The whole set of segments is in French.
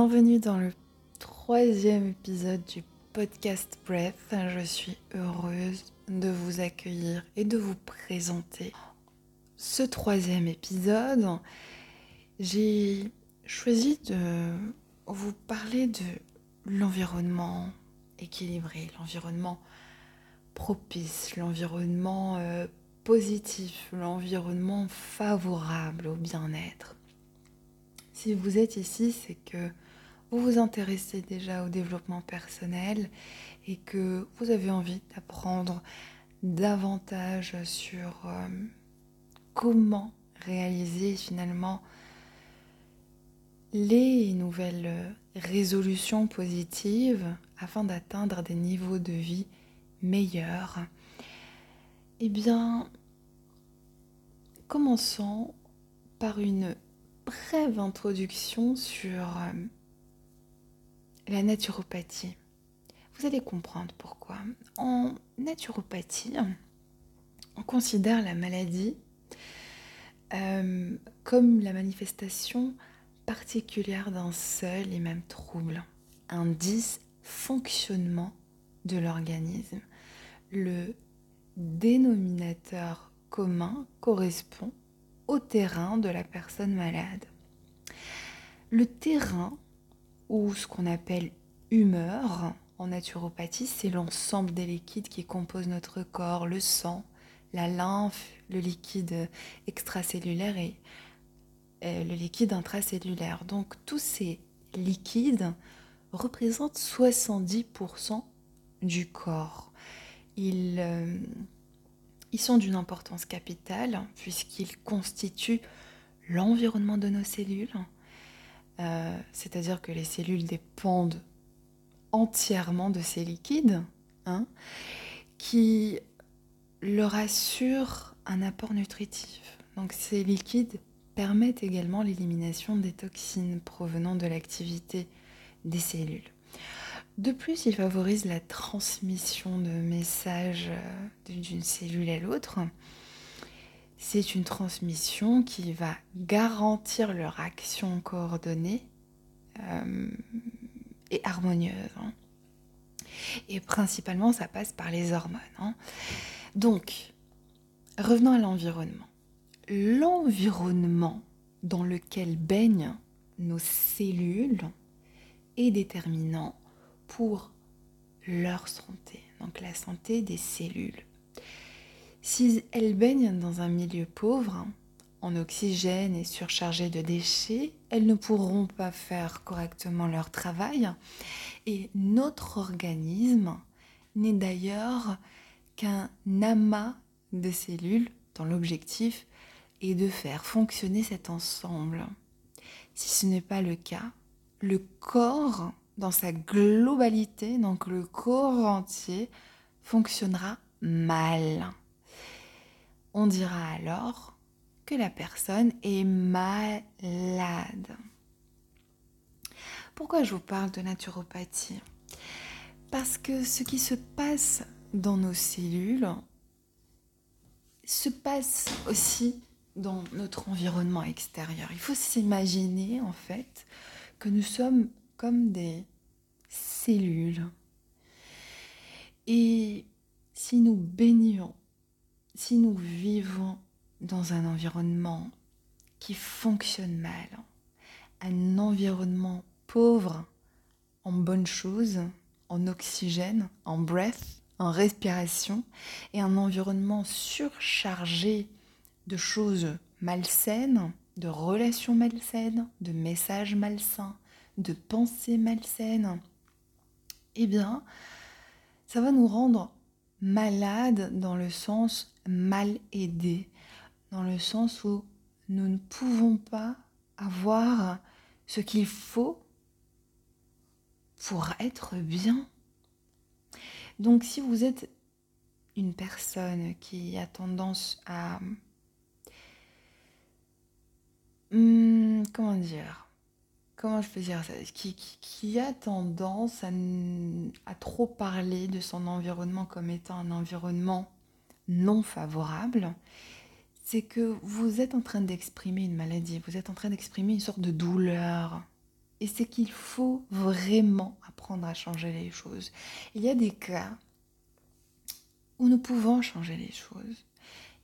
Bienvenue dans le troisième épisode du podcast Breath. Je suis heureuse de vous accueillir et de vous présenter ce troisième épisode. J'ai choisi de vous parler de l'environnement équilibré, l'environnement propice, l'environnement euh, positif, l'environnement favorable au bien-être. Si vous êtes ici, c'est que vous vous intéressez déjà au développement personnel et que vous avez envie d'apprendre davantage sur euh, comment réaliser finalement les nouvelles résolutions positives afin d'atteindre des niveaux de vie meilleurs. Eh bien, commençons par une brève introduction sur euh, la naturopathie. Vous allez comprendre pourquoi. En naturopathie, on considère la maladie euh, comme la manifestation particulière d'un seul et même trouble, un dysfonctionnement de l'organisme. Le dénominateur commun correspond au terrain de la personne malade. Le terrain, ou ce qu'on appelle humeur en naturopathie, c'est l'ensemble des liquides qui composent notre corps, le sang, la lymphe, le liquide extracellulaire et le liquide intracellulaire. Donc tous ces liquides représentent 70% du corps. Ils, euh, ils sont d'une importance capitale puisqu'ils constituent l'environnement de nos cellules, euh, c'est-à-dire que les cellules dépendent entièrement de ces liquides, hein, qui leur assurent un apport nutritif. Donc ces liquides permettent également l'élimination des toxines provenant de l'activité des cellules. De plus, il favorise la transmission de messages euh, d'une cellule à l'autre. C'est une transmission qui va garantir leur action coordonnée euh, et harmonieuse. Hein. Et principalement, ça passe par les hormones. Hein. Donc, revenons à l'environnement. L'environnement dans lequel baignent nos cellules est déterminant pour leur santé, donc la santé des cellules. Si elles baignent dans un milieu pauvre, en oxygène et surchargé de déchets, elles ne pourront pas faire correctement leur travail. Et notre organisme n'est d'ailleurs qu'un amas de cellules dont l'objectif est de faire fonctionner cet ensemble. Si ce n'est pas le cas, le corps dans sa globalité, donc le corps entier, fonctionnera mal. On dira alors que la personne est malade. Pourquoi je vous parle de naturopathie? Parce que ce qui se passe dans nos cellules se passe aussi dans notre environnement extérieur. Il faut s'imaginer en fait que nous sommes comme des cellules. Et si nous baignons, si nous vivons dans un environnement qui fonctionne mal, un environnement pauvre en bonnes choses, en oxygène, en breath, en respiration, et un environnement surchargé de choses malsaines, de relations malsaines, de messages malsains, de pensées malsaines, eh bien, ça va nous rendre malades dans le sens mal aidés, dans le sens où nous ne pouvons pas avoir ce qu'il faut pour être bien. Donc si vous êtes une personne qui a tendance à... Hmm, comment dire comment je peux dire ça, qui, a tendance à, trop parler de son environnement comme étant un environnement non favorable, c'est que vous êtes en train d'exprimer une maladie, vous êtes en train d'exprimer une sorte de douleur Et c'est qu'il faut vraiment apprendre à changer les choses. Il y a des cas où nous pouvons changer les choses.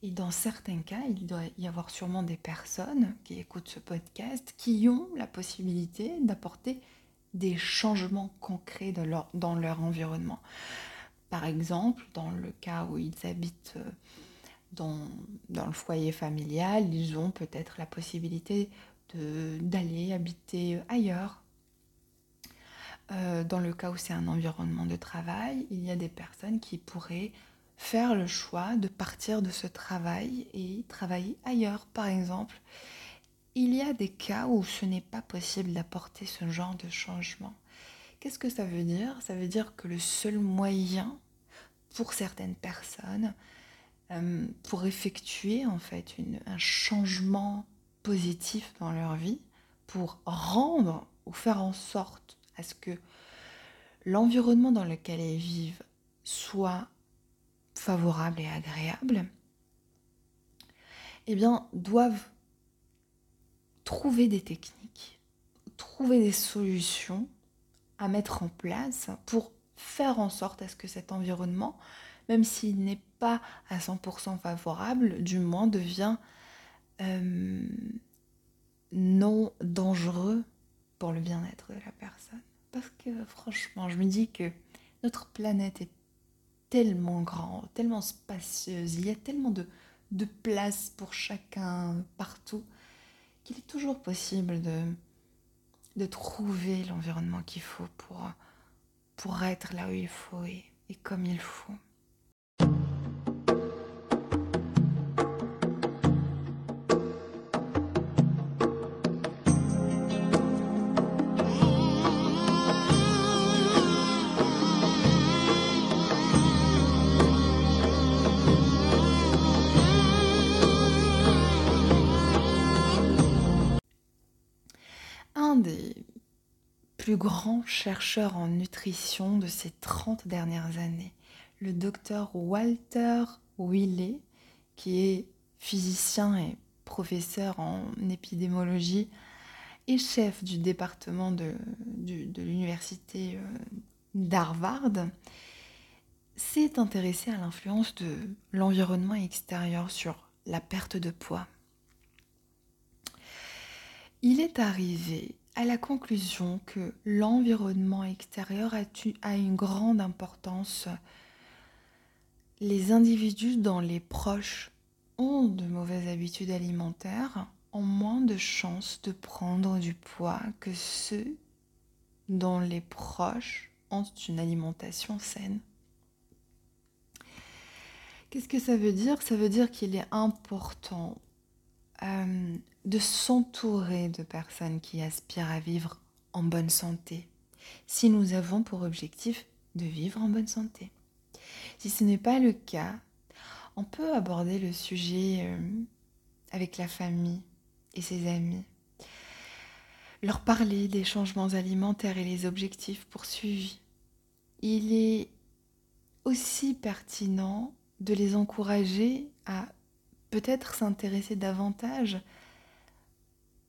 Et dans certains cas, il doit y avoir sûrement des personnes qui écoutent ce podcast qui ont la possibilité d'apporter des changements concrets dans leur, dans leur environnement. Par exemple, dans le cas où ils habitent euh, dans, dans le foyer familial, ils ont peut-être la possibilité d'aller habiter ailleurs. Euh, dans le cas où c'est un environnement de travail, il y a des personnes qui pourraient faire le choix de partir de ce travail et travailler ailleurs, par exemple. Il y a des cas où ce n'est pas possible d'apporter ce genre de changement. Qu'est-ce que ça veut dire? Ça veut dire que le seul moyen pour certaines personnes euh, pour effectuer en fait un changement positif dans leur vie, pour rendre ou faire en sorte à ce que l'environnement dans lequel elles vivent soit favorable et agréable, eh bien, doivent trouver des techniques, trouver des solutions à mettre en place pour faire en sorte à ce que cet environnement, même s'il n'est pas à 100% favorable, du moins devient euh, non dangereux pour le bien-être de la personne. Parce que franchement, je me dis que notre planète est tellement grande, tellement spacieuse, il y a tellement de, de place pour chacun partout, qu'il est toujours possible de, trouver l'environnement qu'il faut pour être là où il faut et comme il faut. Plus grand chercheur en nutrition de ces 30 dernières années, le docteur Walter Willey, qui est physicien et professeur en épidémiologie et chef du département de, de l'université euh, d'Harvard, s'est intéressé à l'influence de l'environnement extérieur sur la perte de poids. Il est arrivé à la conclusion que l'environnement extérieur a, une grande importance. Les individus dont les proches ont de mauvaises habitudes alimentaires ont moins de chances de prendre du poids que ceux dont les proches ont une alimentation saine. Qu'est-ce que ça veut dire? Ça veut dire qu'il est important euh, de s'entourer de personnes qui aspirent à vivre en bonne santé, si nous avons pour objectif de vivre en bonne santé. Si ce n'est pas le cas, on peut aborder le sujet euh, avec la famille et ses amis, leur parler des changements alimentaires et les objectifs poursuivis. Il est aussi pertinent de les encourager à peut-être s'intéresser davantage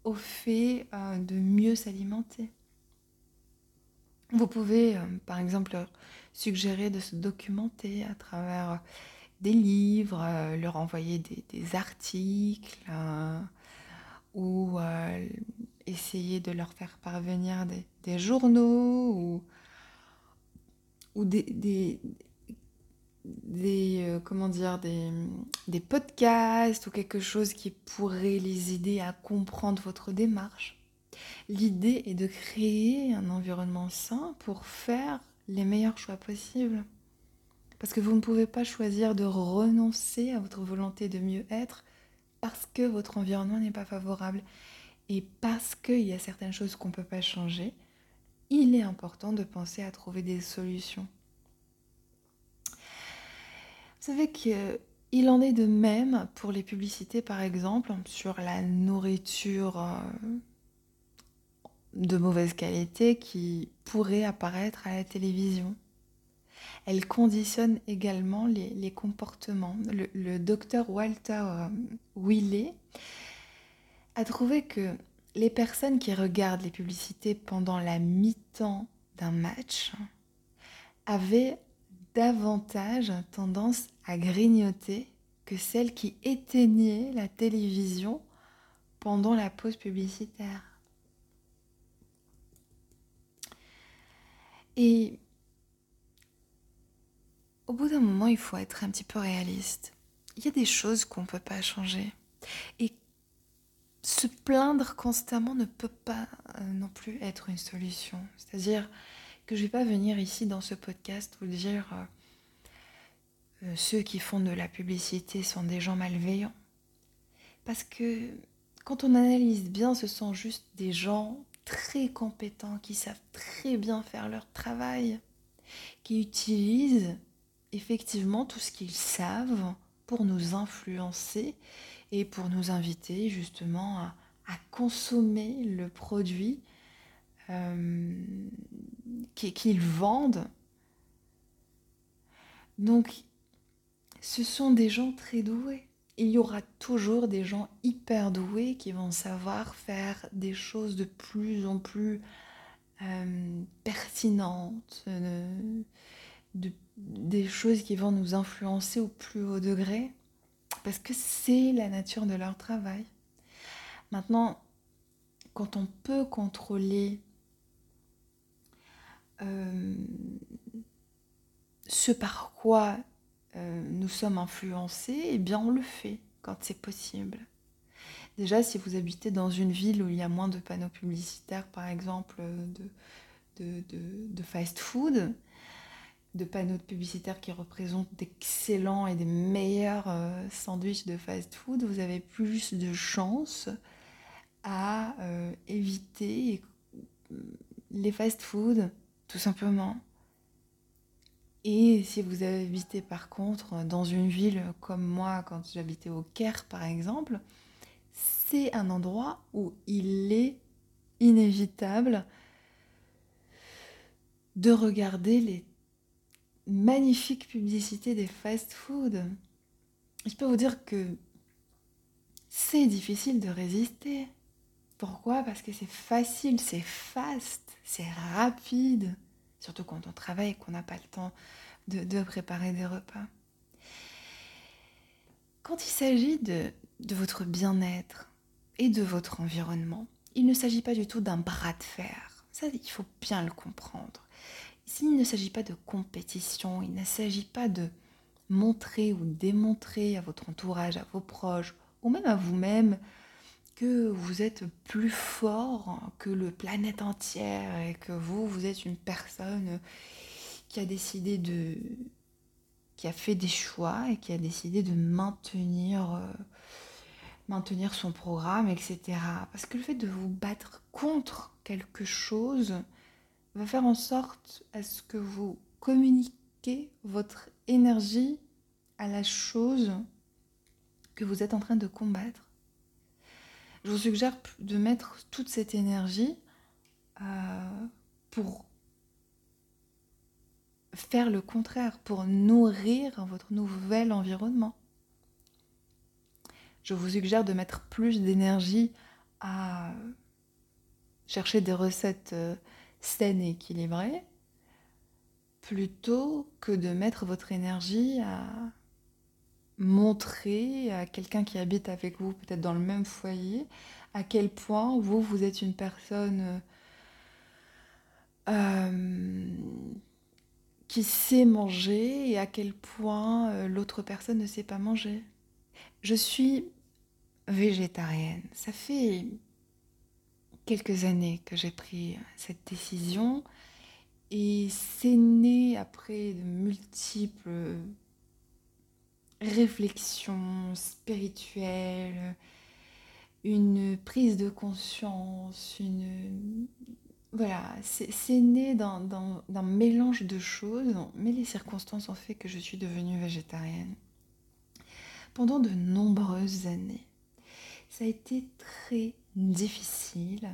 au fait euh, de mieux s'alimenter. Vous pouvez, euh, par exemple, suggérer de se documenter à travers des livres, euh, leur envoyer des, articles ou essayer de leur faire parvenir des, journaux ou, ou des, euh, comment dire, des, des, podcasts ou quelque chose qui pourrait les aider à comprendre votre démarche. L'idée est de créer un environnement sain pour faire les meilleurs choix possibles. Parce que vous ne pouvez pas choisir de renoncer à votre volonté de mieux être parce que votre environnement n'est pas favorable et parce qu'il y a certaines choses qu'on ne peut pas changer. Il est important de penser à trouver des solutions. Savez qu'il en est de même pour les publicités, par exemple, sur la nourriture euh, de mauvaise qualité qui pourrait apparaître à la télévision. Elle conditionne également les, comportements. Le, docteur Walter euh, Willey a trouvé que les personnes qui regardent les publicités pendant la mi-temps d'un match avaient davantage tendance à grignoter que celles qui éteignaient la télévision pendant la pause publicitaire. Et au bout d'un moment, il faut être un petit peu réaliste. Il y a des choses qu'on ne peut pas changer. Et se plaindre constamment ne peut pas euh, non plus être une solution. C'est-à-dire que je ne vais pas venir ici dans ce podcast vous dire euh, ceux qui font de la publicité sont des gens malveillants. Parce que quand on analyse bien, ce sont juste des gens très compétents qui savent très bien faire leur travail, qui utilisent effectivement tout ce qu'ils savent pour nous influencer et pour nous inviter justement à, consommer le produit euh, qu'ils vendent. Donc, ce sont des gens très doués. Il y aura toujours des gens hyper doués qui vont savoir faire des choses de plus en plus euh, pertinentes, euh, des choses qui vont nous influencer au plus haut degré parce que c'est la nature de leur travail. Maintenant, quand on peut contrôler euh, ce par quoi euh, nous sommes influencés, eh bien on le fait quand c'est possible. Déjà, si vous habitez dans une ville où il y a moins de panneaux publicitaires, par exemple, de, fast-food, de panneaux publicitaires qui représentent d'excellents et des meilleurs euh, sandwichs de fast-food, vous avez plus de chances à euh, éviter les fast-food, tout simplement. Et si vous habitez par contre dans une ville comme moi, quand j'habitais au Caire par exemple, c'est un endroit où il est inévitable de regarder les magnifique publicité des fast-food. Je peux vous dire que c'est difficile de résister. Pourquoi? Parce que c'est facile, c'est fast, c'est rapide. Surtout quand on travaille et qu'on n'a pas le temps de, préparer des repas. Quand il s'agit de, de votre bien-être et de votre environnement, il ne s'agit pas du tout d'un bras de fer. Ça, il faut bien le comprendre. Ici, il ne s'agit pas de compétition, il ne s'agit pas de montrer ou démontrer à votre entourage, à vos proches, ou même à vous-même, que vous êtes plus fort que le planète entière et que vous, vous êtes une personne qui a décidé de... qui a fait des choix et qui a décidé de maintenir, euh, maintenir son programme, etc. Parce que le fait de vous battre contre quelque chose, va faire en sorte à ce que vous communiquez votre énergie à la chose que vous êtes en train de combattre. Je vous suggère de mettre toute cette énergie euh, pour faire le contraire, pour nourrir votre nouvel environnement. Je vous suggère de mettre plus d'énergie à chercher des recettes euh, saine et équilibrée, plutôt que de mettre votre énergie à montrer à quelqu'un qui habite avec vous, peut-être dans le même foyer, à quel point vous, vous êtes une personne euh, qui sait manger et à quel point euh, l'autre personne ne sait pas manger. Je suis végétarienne. Ça fait quelques années que j'ai pris cette décision et c'est né après de multiples réflexions spirituelles, une prise de conscience, une... Voilà, c'est né d'un mélange de choses, mais les circonstances ont fait que je suis devenue végétarienne pendant de nombreuses années. Ça a été très difficile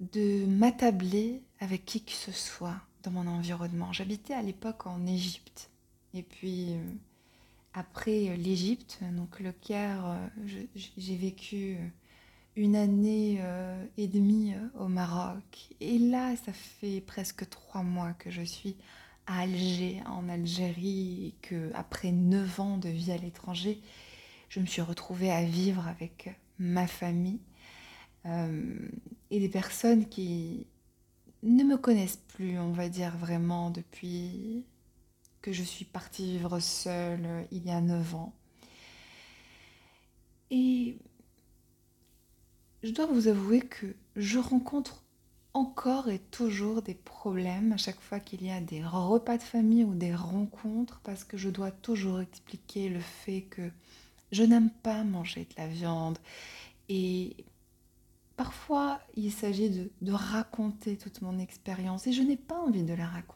de m'attabler avec qui que ce soit dans mon environnement. J'habitais à l'époque en Égypte. Et puis, euh, après l'Égypte, donc le Caire, euh, j'ai vécu une année euh, et demie euh, au Maroc. Et là, ça fait presque trois mois que je suis à Alger, en Algérie, et que après neuf ans de vie à l'étranger, je me suis retrouvée à vivre avec ma famille et des personnes qui ne me connaissent plus, on va dire vraiment, depuis je suis partie vivre seule il y a neuf ans. Et je dois vous avouer que je rencontre encore et toujours des problèmes à chaque fois qu'il y a des repas de famille ou des rencontres parce que je dois toujours expliquer le fait que je n'aime pas manger de la viande et parfois il s'agit de, de, raconter toute mon expérience et je n'ai pas envie de la raconter.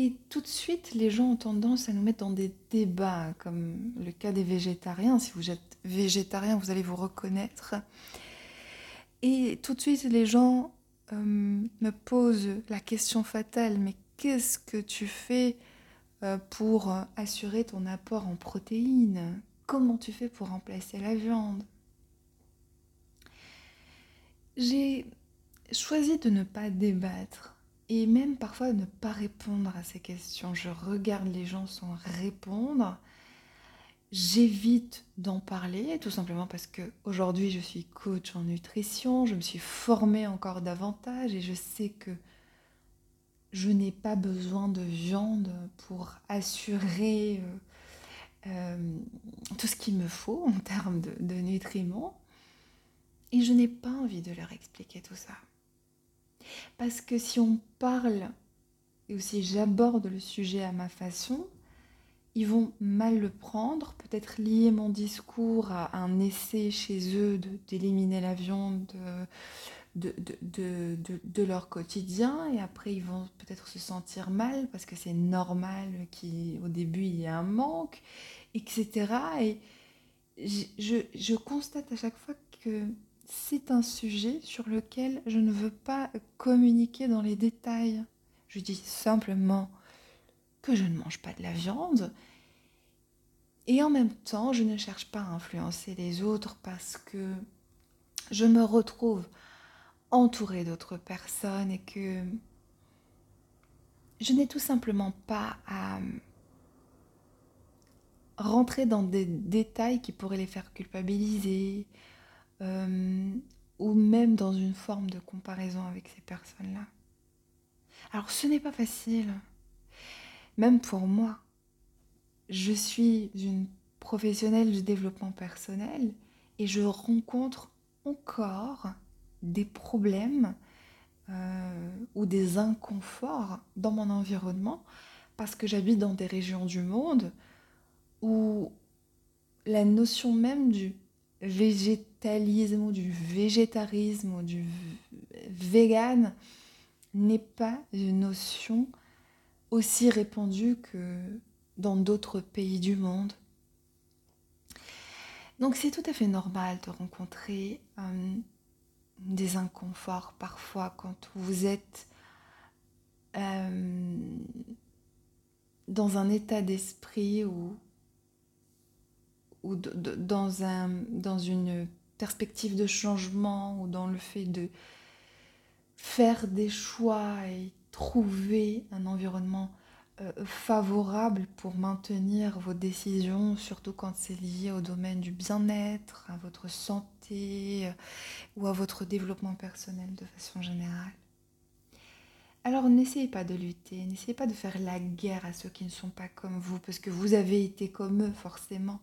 Et tout de suite, les gens ont tendance à nous mettre dans des débats, comme le cas des végétariens. Si vous êtes végétarien, vous allez vous reconnaître. Et tout de suite, les gens euh, me posent la question fatale, mais qu'est-ce que tu fais euh, pour assurer ton apport en protéines? Comment tu fais pour remplacer la viande? J'ai choisi de ne pas débattre et même parfois ne pas répondre à ces questions. Je regarde les gens sans répondre. J'évite d'en parler, tout simplement parce que aujourd'hui je suis coach en nutrition, je me suis formée encore davantage et je sais que je n'ai pas besoin de viande pour assurer euh, euh, tout ce qu'il me faut en termes de, de nutriments. Et je n'ai pas envie de leur expliquer tout ça. Parce que si on parle et aussi j'aborde le sujet à ma façon, ils vont mal le prendre, peut-être lier mon discours à un essai chez eux d'éliminer la viande de, de, de, de, leur quotidien et après ils vont peut-être se sentir mal parce que c'est normal qu'au début il y ait un manque, etc. Et je, je constate à chaque fois que c'est un sujet sur lequel je ne veux pas communiquer dans les détails. Je dis simplement que je ne mange pas de la viande. Et en même temps, je ne cherche pas à influencer les autres parce que je me retrouve entourée d'autres personnes et que je n'ai tout simplement pas à rentrer dans des détails qui pourraient les faire culpabiliser, euh, ou même dans une forme de comparaison avec ces personnes-là. Alors ce n'est pas facile, même pour moi. Je suis une professionnelle du développement personnel et je rencontre encore des problèmes euh, ou des inconforts dans mon environnement parce que j'habite dans des régions du monde où la notion même du végétalisme ou du végétarisme ou du vegan n'est pas une notion aussi répandue que dans d'autres pays du monde. Donc c'est tout à fait normal de rencontrer euh, des inconforts parfois quand vous êtes euh, dans un état d'esprit où ou dans, un, dans une perspective de changement ou dans le fait de faire des choix et trouver un environnement euh, favorable pour maintenir vos décisions, surtout quand c'est lié au domaine du bien-être, à votre santé euh, ou à votre développement personnel de façon générale. Alors n'essayez pas de lutter, n'essayez pas de faire la guerre à ceux qui ne sont pas comme vous, parce que vous avez été comme eux forcément.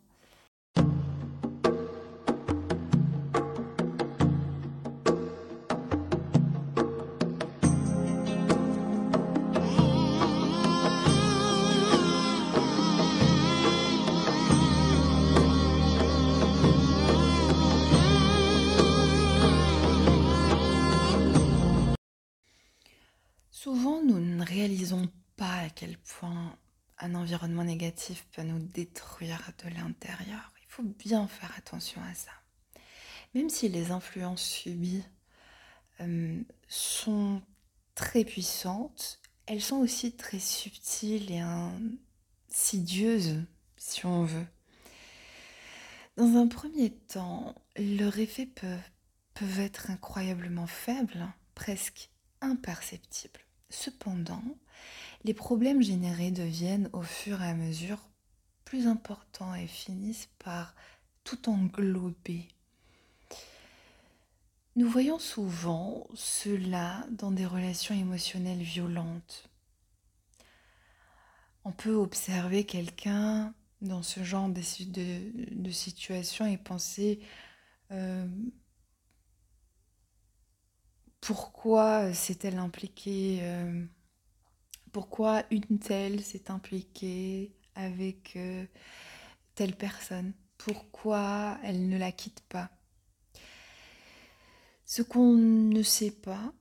Souvent, nous ne réalisons pas à quel point un environnement négatif peut nous détruire de l'intérieur. Faut bien faire attention à ça. Même si les influences subies euh, sont très puissantes, elles sont aussi très subtiles et insidieuses, si on veut. Dans un premier temps, leur effet peut, peuvent être incroyablement faibles, presque imperceptibles. Cependant, les problèmes générés deviennent au fur et à mesure plus importants et finissent par tout englober. Nous voyons souvent cela dans des relations émotionnelles violentes. On peut observer quelqu'un dans ce genre de, situation et penser euh, pourquoi s'est-elle impliquée euh, Pourquoi une telle s'est impliquée avec euh, telle personne. Pourquoi elle ne la quitte pas? Ce qu'on ne sait pas,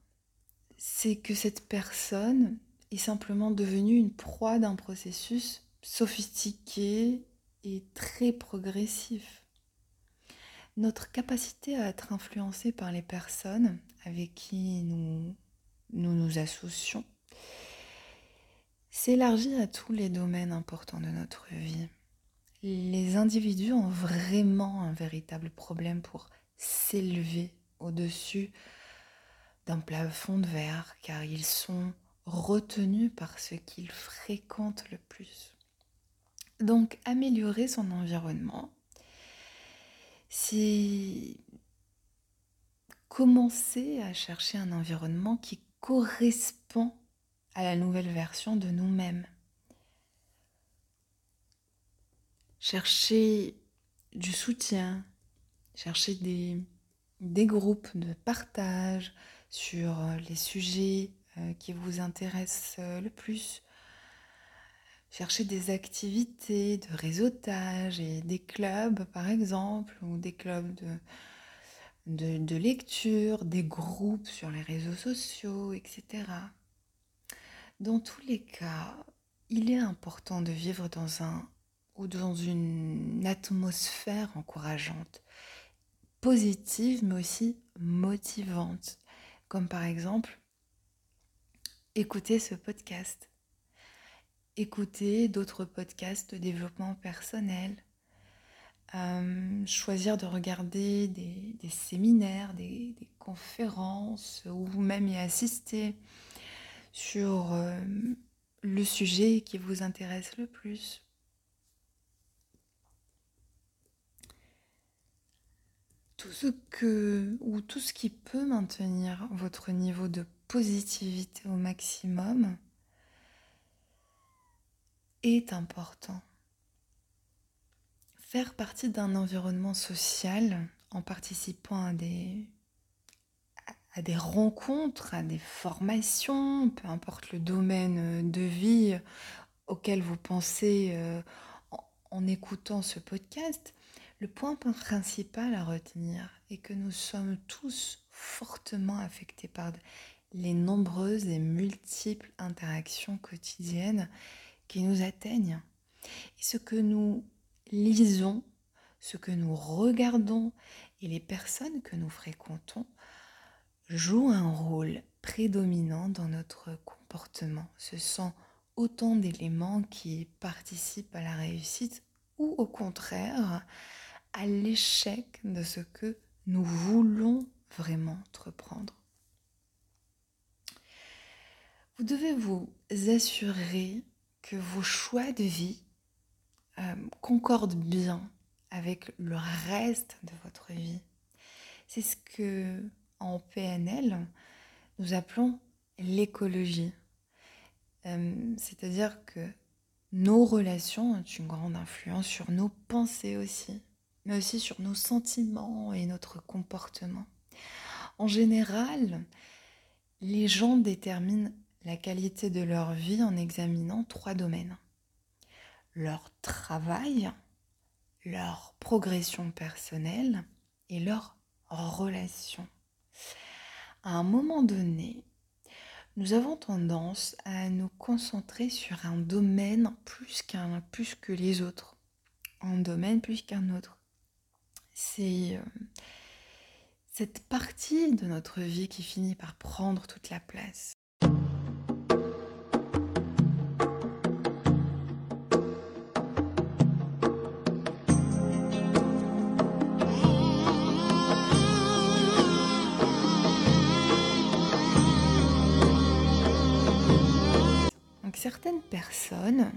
c'est que cette personne est simplement devenue une proie d'un processus sophistiqué et très progressif. Notre capacité à être influencé par les personnes avec qui nous, nous associons s'élargit à tous les domaines importants de notre vie. Les individus ont vraiment un véritable problème pour s'élever au-dessus d'un plafond de verre car ils sont retenus par ce qu'ils fréquentent le plus. Donc améliorer son environnement, c'est commencer à chercher un environnement qui correspond à la nouvelle version de nous-mêmes. Chercher du soutien, chercher des, des groupes de partage sur les sujets euh, qui vous intéressent le plus, chercher des activités de réseautage et des clubs par exemple, ou des clubs de, de, lecture, des groupes sur les réseaux sociaux, etc. Dans tous les cas, il est important de vivre dans un ou dans une atmosphère encourageante, positive mais aussi motivante, comme par exemple écouter ce podcast. Écouter d'autres podcasts de développement personnel, euh, choisir de regarder des, séminaires, des, conférences ou même y assister sur euh, le sujet qui vous intéresse le plus. Tout ce que ou tout ce qui peut maintenir votre niveau de positivité au maximum est important. Faire partie d'un environnement social en participant à des, à des rencontres, à des formations, peu importe le domaine de vie auquel vous pensez euh, en écoutant ce podcast, le point principal à retenir est que nous sommes tous fortement affectés par les nombreuses et multiples interactions quotidiennes qui nous atteignent. Et ce que nous lisons, ce que nous regardons et les personnes que nous fréquentons jouent un rôle prédominant dans notre comportement. Ce sont autant d'éléments qui participent à la réussite ou au contraire à l'échec de ce que nous voulons vraiment entreprendre. Vous devez vous assurer que vos choix de vie euh, concordent bien avec le reste de votre vie. C'est ce que en PNL nous appelons l'écologie. Euh, c'est-à-dire que nos relations ont une grande influence sur nos pensées aussi, mais aussi sur nos sentiments et notre comportement. En général, les gens déterminent la qualité de leur vie en examinant trois domaines. Leur travail, leur progression personnelle et leur relation. À un moment donné, nous avons tendance à nous concentrer sur un domaine plus qu'un plus que les autres. Un domaine plus qu'un autre. C'est euh, cette partie de notre vie qui finit par prendre toute la place. Certaines personnes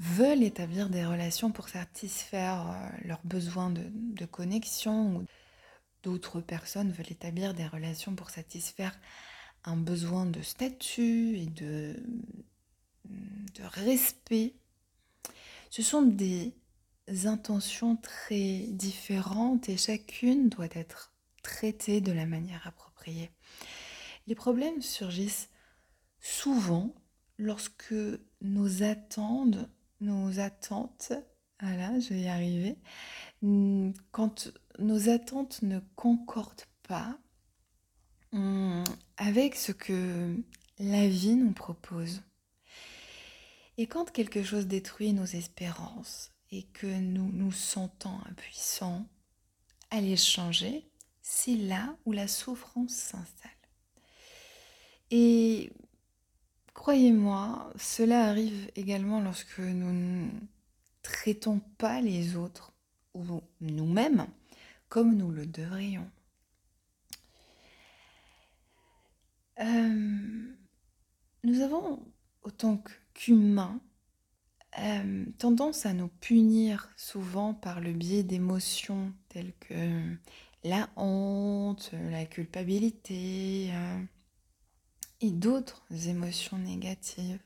veulent établir des relations pour satisfaire euh, leurs besoins de, connexion, ou d'autres personnes veulent établir des relations pour satisfaire un besoin de statut et de respect. Ce sont des intentions très différentes et chacune doit être traitée de la manière appropriée. Les problèmes surgissent souvent lorsque nos attentes, nos attentes, voilà, je vais y arriver, quand nos attentes ne concordent pas hum, avec ce que la vie nous propose. Et quand quelque chose détruit nos espérances et que nous nous sentons impuissants à les changer, c'est là où la souffrance s'installe. Et croyez-moi, cela arrive également lorsque nous ne traitons pas les autres ou nous-mêmes comme nous le devrions. Euh, nous avons, autant qu'humains, euh, tendance à nous punir souvent par le biais d'émotions telles que la honte, la culpabilité euh, d'autres émotions négatives.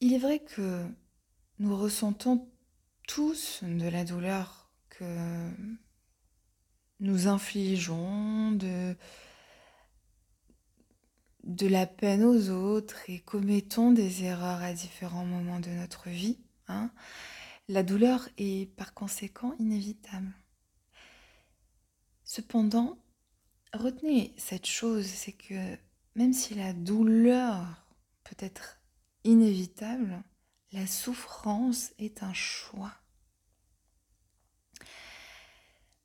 Il est vrai que nous ressentons tous de la douleur que nous infligeons, de, de la peine aux autres et commettons des erreurs à différents moments de notre vie. Hein. La douleur est par conséquent inévitable. Cependant, retenez cette chose, c'est que même si la douleur peut être inévitable, la souffrance est un choix.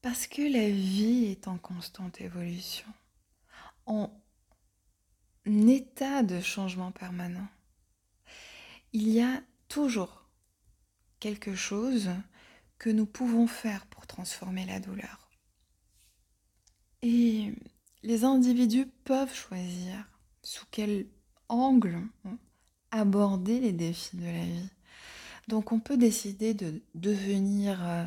Parce que la vie est en constante évolution, en état de changement permanent. Il y a toujours quelque chose que nous pouvons faire pour transformer la douleur. Et les individus peuvent choisir sous quel angle aborder les défis de la vie. Donc on peut décider de devenir euh,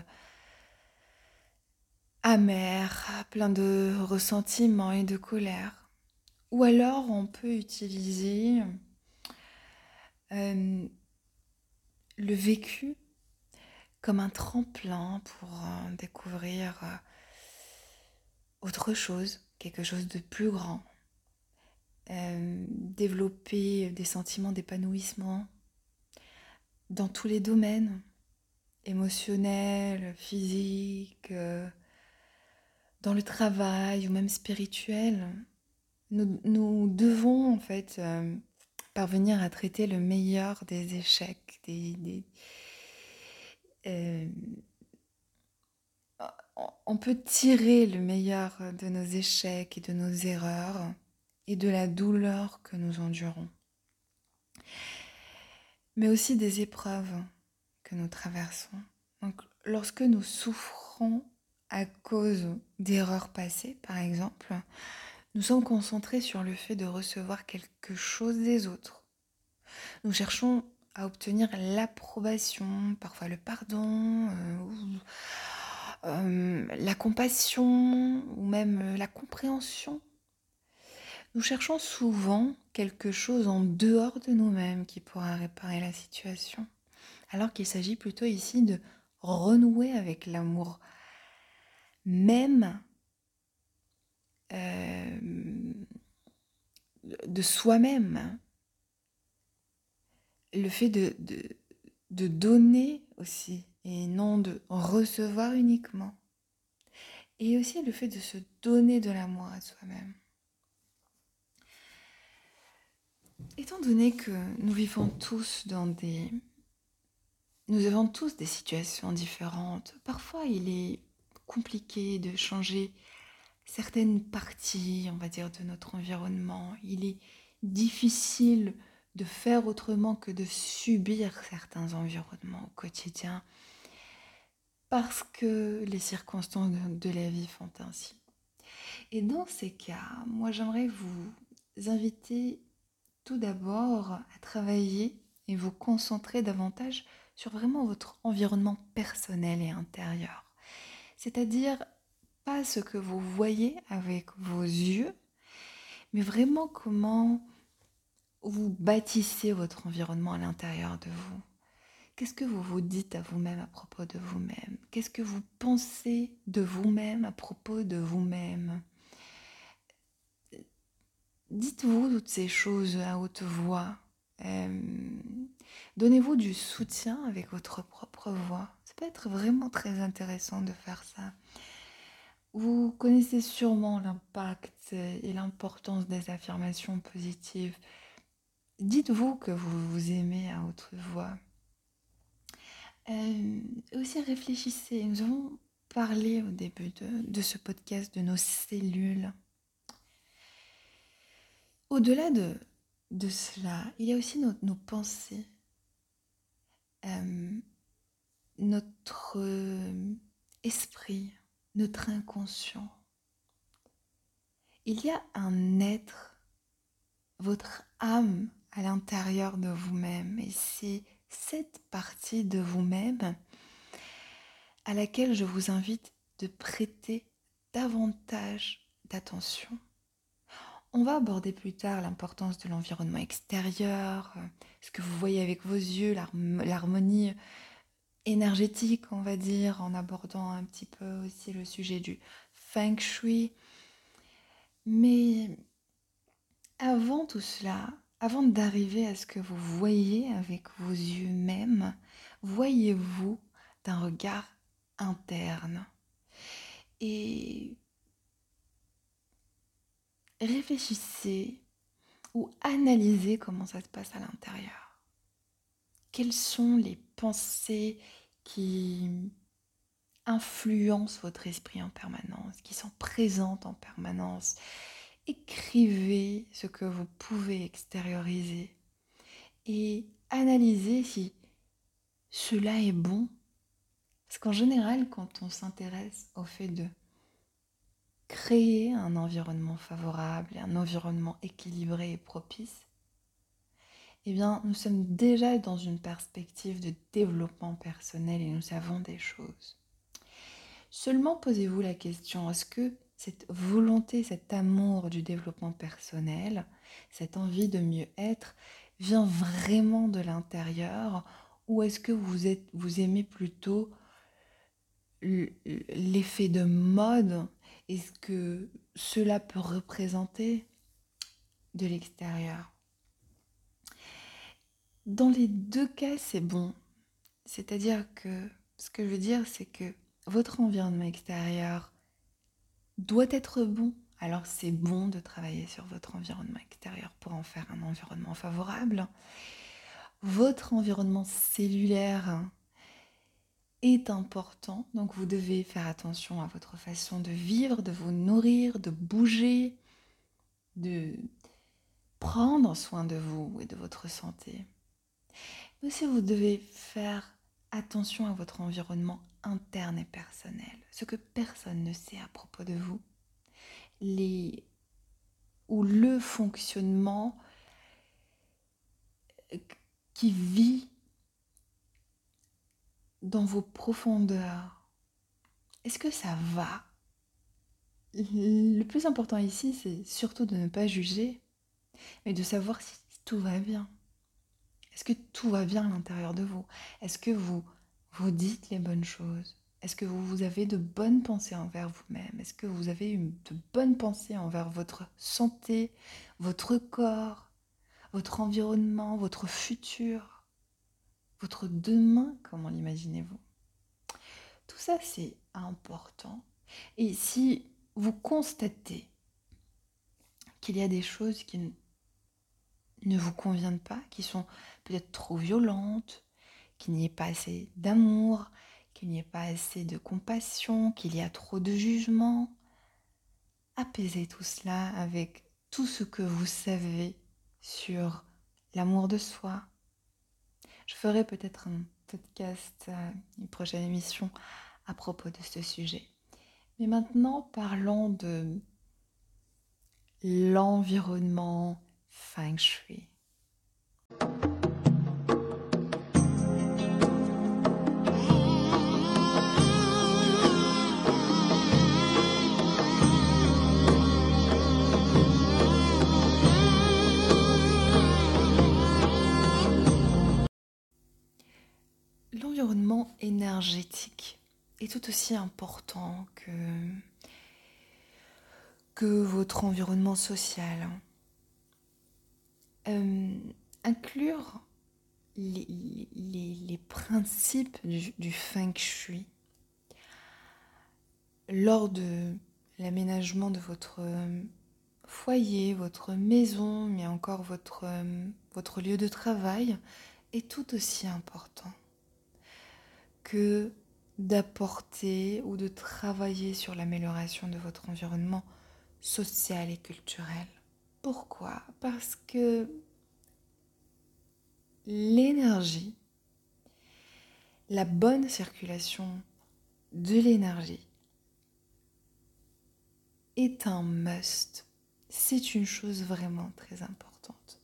amer, plein de ressentiments et de colère. Ou alors on peut utiliser euh, le vécu comme un tremplin pour euh, découvrir autre chose, quelque chose de plus grand. développer des sentiments d'épanouissement dans tous les domaines, émotionnels, physiques, dans le travail ou même spirituel, nous, devons en fait euh, parvenir à traiter le meilleur des échecs, des, euh, on peut tirer le meilleur de nos échecs et de nos erreurs et de la douleur que nous endurons, mais aussi des épreuves que nous traversons. Donc, lorsque nous souffrons à cause d'erreurs passées, par exemple, nous sommes concentrés sur le fait de recevoir quelque chose des autres. Nous cherchons à obtenir l'approbation, parfois le pardon, euh, euh, la compassion ou même la compréhension. Nous cherchons souvent quelque chose en dehors de nous-mêmes qui pourra réparer la situation, alors qu'il s'agit plutôt ici de renouer avec l'amour même euh, de soi-même. Le fait de, donner aussi et non de recevoir uniquement. Et aussi le fait de se donner de l'amour à soi-même. Étant donné que nous vivons tous dans des... Nous avons tous des situations différentes. Parfois, il est compliqué de changer certaines parties, on va dire, de notre environnement. Il est difficile de faire autrement que de subir certains environnements au quotidien parce que les circonstances de, la vie font ainsi. Et dans ces cas, moi j'aimerais vous inviter tout d'abord à travailler et vous concentrer davantage sur vraiment votre environnement personnel et intérieur. C'est-à-dire pas ce que vous voyez avec vos yeux, mais vraiment comment vous bâtissez votre environnement à l'intérieur de vous. Qu'est-ce que vous vous dites à vous-même à propos de vous-même? Qu'est-ce que vous pensez de vous-même à propos de vous-même? Dites-vous toutes ces choses à haute voix. Donnez-vous du soutien avec votre propre voix. Ça peut être vraiment très intéressant de faire ça. Vous connaissez sûrement l'impact et l'importance des affirmations positives. Dites-vous que vous vous aimez à haute voix. Euh, aussi réfléchissez. Nous avons parlé au début de, ce podcast de nos cellules. Au-delà de, de, cela, il y a aussi nos, pensées, euh, notre esprit, notre inconscient. Il y a un être, votre âme à l'intérieur de vous-même. Et c'est cette partie de vous-même à laquelle je vous invite de prêter davantage d'attention. On va aborder plus tard l'importance de l'environnement extérieur, ce que vous voyez avec vos yeux, l'harmonie énergétique, on va dire, en abordant un petit peu aussi le sujet du feng shui. Mais avant tout cela, avant d'arriver à ce que vous voyez avec vos yeux même, voyez-vous d'un regard interne. Et réfléchissez ou analysez comment ça se passe à l'intérieur. Quelles sont les pensées qui influencent votre esprit en permanence, qui sont présentes en permanence? Écrivez ce que vous pouvez extérioriser et analysez si cela est bon. Parce qu'en général, quand on s'intéresse au fait de créer un environnement favorable, un environnement équilibré et propice, eh bien, nous sommes déjà dans une perspective de développement personnel et nous savons des choses. Seulement posez-vous la question, est-ce que cette volonté, cet amour du développement personnel, cette envie de mieux être, vient vraiment de l'intérieur ou est-ce que vous, aimez plutôt l'effet de mode? Et ce que cela peut représenter de l'extérieur? Dans les deux cas, c'est bon. C'est-à-dire que ce que je veux dire, c'est que votre environnement extérieur doit être bon. Alors c'est bon de travailler sur votre environnement extérieur pour en faire un environnement favorable. Votre environnement cellulaire est important, donc vous devez faire attention à votre façon de vivre, de vous nourrir, de bouger, de prendre soin de vous et de votre santé. Mais aussi vous devez faire attention à votre environnement interne et personnel, ce que personne ne sait à propos de vous, les ou le fonctionnement qui vit dans vos profondeurs. Est-ce que ça va? Le plus important ici, c'est surtout de ne pas juger, mais de savoir si tout va bien. Est-ce que tout va bien à l'intérieur de vous? Est-ce que vous vous dites les bonnes choses. Est-ce que vous avez de bonnes pensées envers vous-même? Est-ce que vous avez de bonnes pensées envers votre santé, votre corps, votre environnement, votre futur, votre demain Comment l'imaginez-vous? Tout ça, c'est important. Et si vous constatez qu'il y a des choses qui ne vous conviennent pas, qui sont peut-être trop violentes, qu'il n'y ait pas assez d'amour, qu'il n'y ait pas assez de compassion, qu'il y a trop de jugement. Apaisez tout cela avec tout ce que vous savez sur l'amour de soi. Je ferai peut-être un podcast, euh, une prochaine émission à propos de ce sujet. Mais maintenant, parlons de l'environnement feng shui. Est tout aussi important que, que votre environnement social. Euh, inclure les, les, principes du, du, feng shui lors de l'aménagement de votre foyer, votre maison, mais encore votre, votre lieu de travail est tout aussi important que d'apporter ou de travailler sur l'amélioration de votre environnement social et culturel. Pourquoi? Parce que l'énergie, la bonne circulation de l'énergie est un must. C'est une chose vraiment très importante.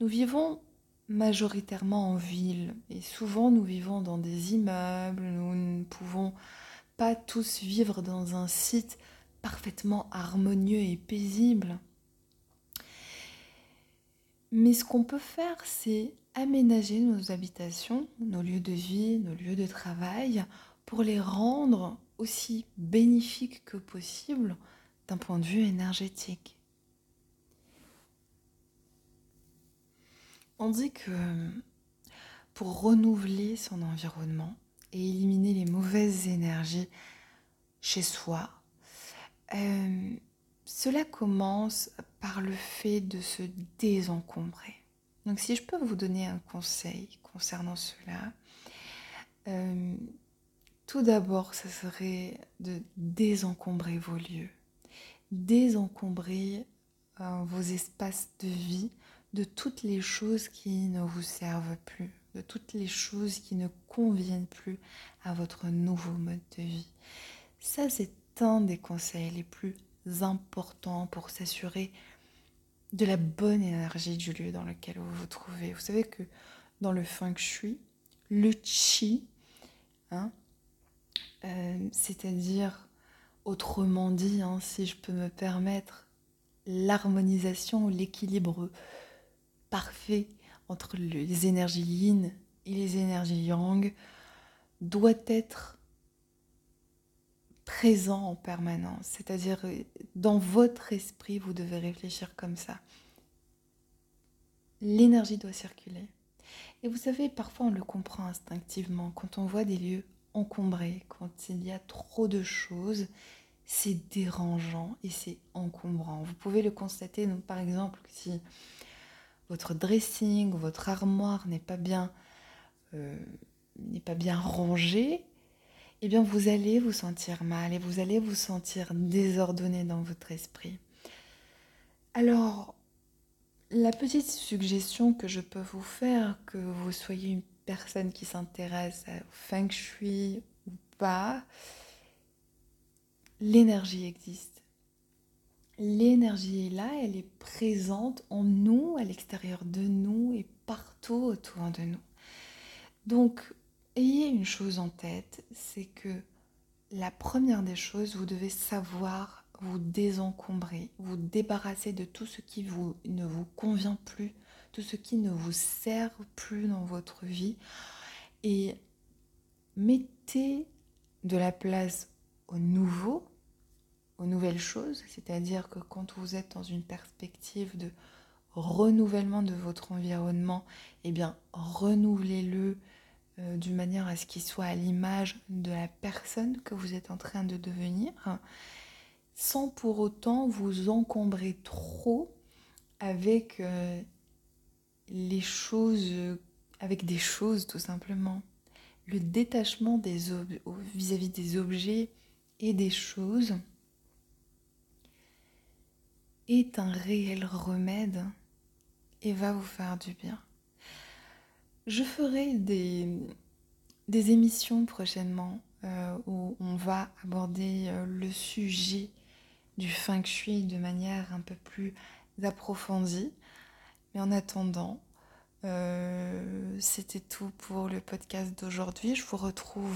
Nous vivons majoritairement en ville et souvent nous vivons dans des immeubles, nous ne pouvons pas tous vivre dans un site parfaitement harmonieux et paisible. Mais ce qu'on peut faire, c'est aménager nos habitations, nos lieux de vie, nos lieux de travail, pour les rendre aussi bénéfiques que possible d'un point de vue énergétique. On dit que pour renouveler son environnement et éliminer les mauvaises énergies chez soi, euh, cela commence par le fait de se désencombrer. Donc si je peux vous donner un conseil concernant cela, euh, tout d'abord, ce serait de désencombrer vos lieux, désencombrer euh, vos espaces de vie de toutes les choses qui ne vous servent plus, de toutes les choses qui ne conviennent plus à votre nouveau mode de vie. Ça, c'est un des conseils les plus importants pour s'assurer de la bonne énergie du lieu dans lequel vous vous trouvez. Vous savez que dans le feng shui, le chi, hein, euh, c'est-à-dire, autrement dit, hein, si je peux me permettre, l'harmonisation, l'équilibre parfait entre les énergies yin et les énergies yang doit être présent en permanence. C'est-à-dire, dans votre esprit, vous devez réfléchir comme ça. L'énergie doit circuler. Et vous savez, parfois on le comprend instinctivement. Quand on voit des lieux encombrés, quand il y a trop de choses, c'est dérangeant et c'est encombrant. Vous pouvez le constater, donc, par exemple, si votre dressing, votre armoire n'est pas bien, euh, n'est pas bien rangé, eh bien vous allez vous sentir mal et vous allez vous sentir désordonné dans votre esprit. Alors, la petite suggestion que je peux vous faire, que vous soyez une personne qui s'intéresse au feng shui ou pas, l'énergie existe l'énergie est là, elle est présente en nous, à l'extérieur de nous et partout autour de nous. Donc, ayez une chose en tête, c'est que la première des choses, vous devez savoir vous désencombrer, vous débarrasser de tout ce qui ne vous convient plus, tout ce qui ne vous sert plus dans votre vie et mettez de la place au nouveau aux nouvelles choses, c'est-à-dire que quand vous êtes dans une perspective de renouvellement de votre environnement, eh bien renouvelez-le euh, d'une manière à ce qu'il soit à l'image de la personne que vous êtes en train de devenir, sans pour autant vous encombrer trop avec euh, les choses, avec des choses tout simplement. Le détachement vis-à-vis -vis des objets et des choses est un réel remède et va vous faire du bien. Je ferai des, émissions prochainement euh, où on va aborder euh, le sujet du feng shui de manière un peu plus approfondie. Mais en attendant, euh, c'était tout pour le podcast d'aujourd'hui. Je vous retrouve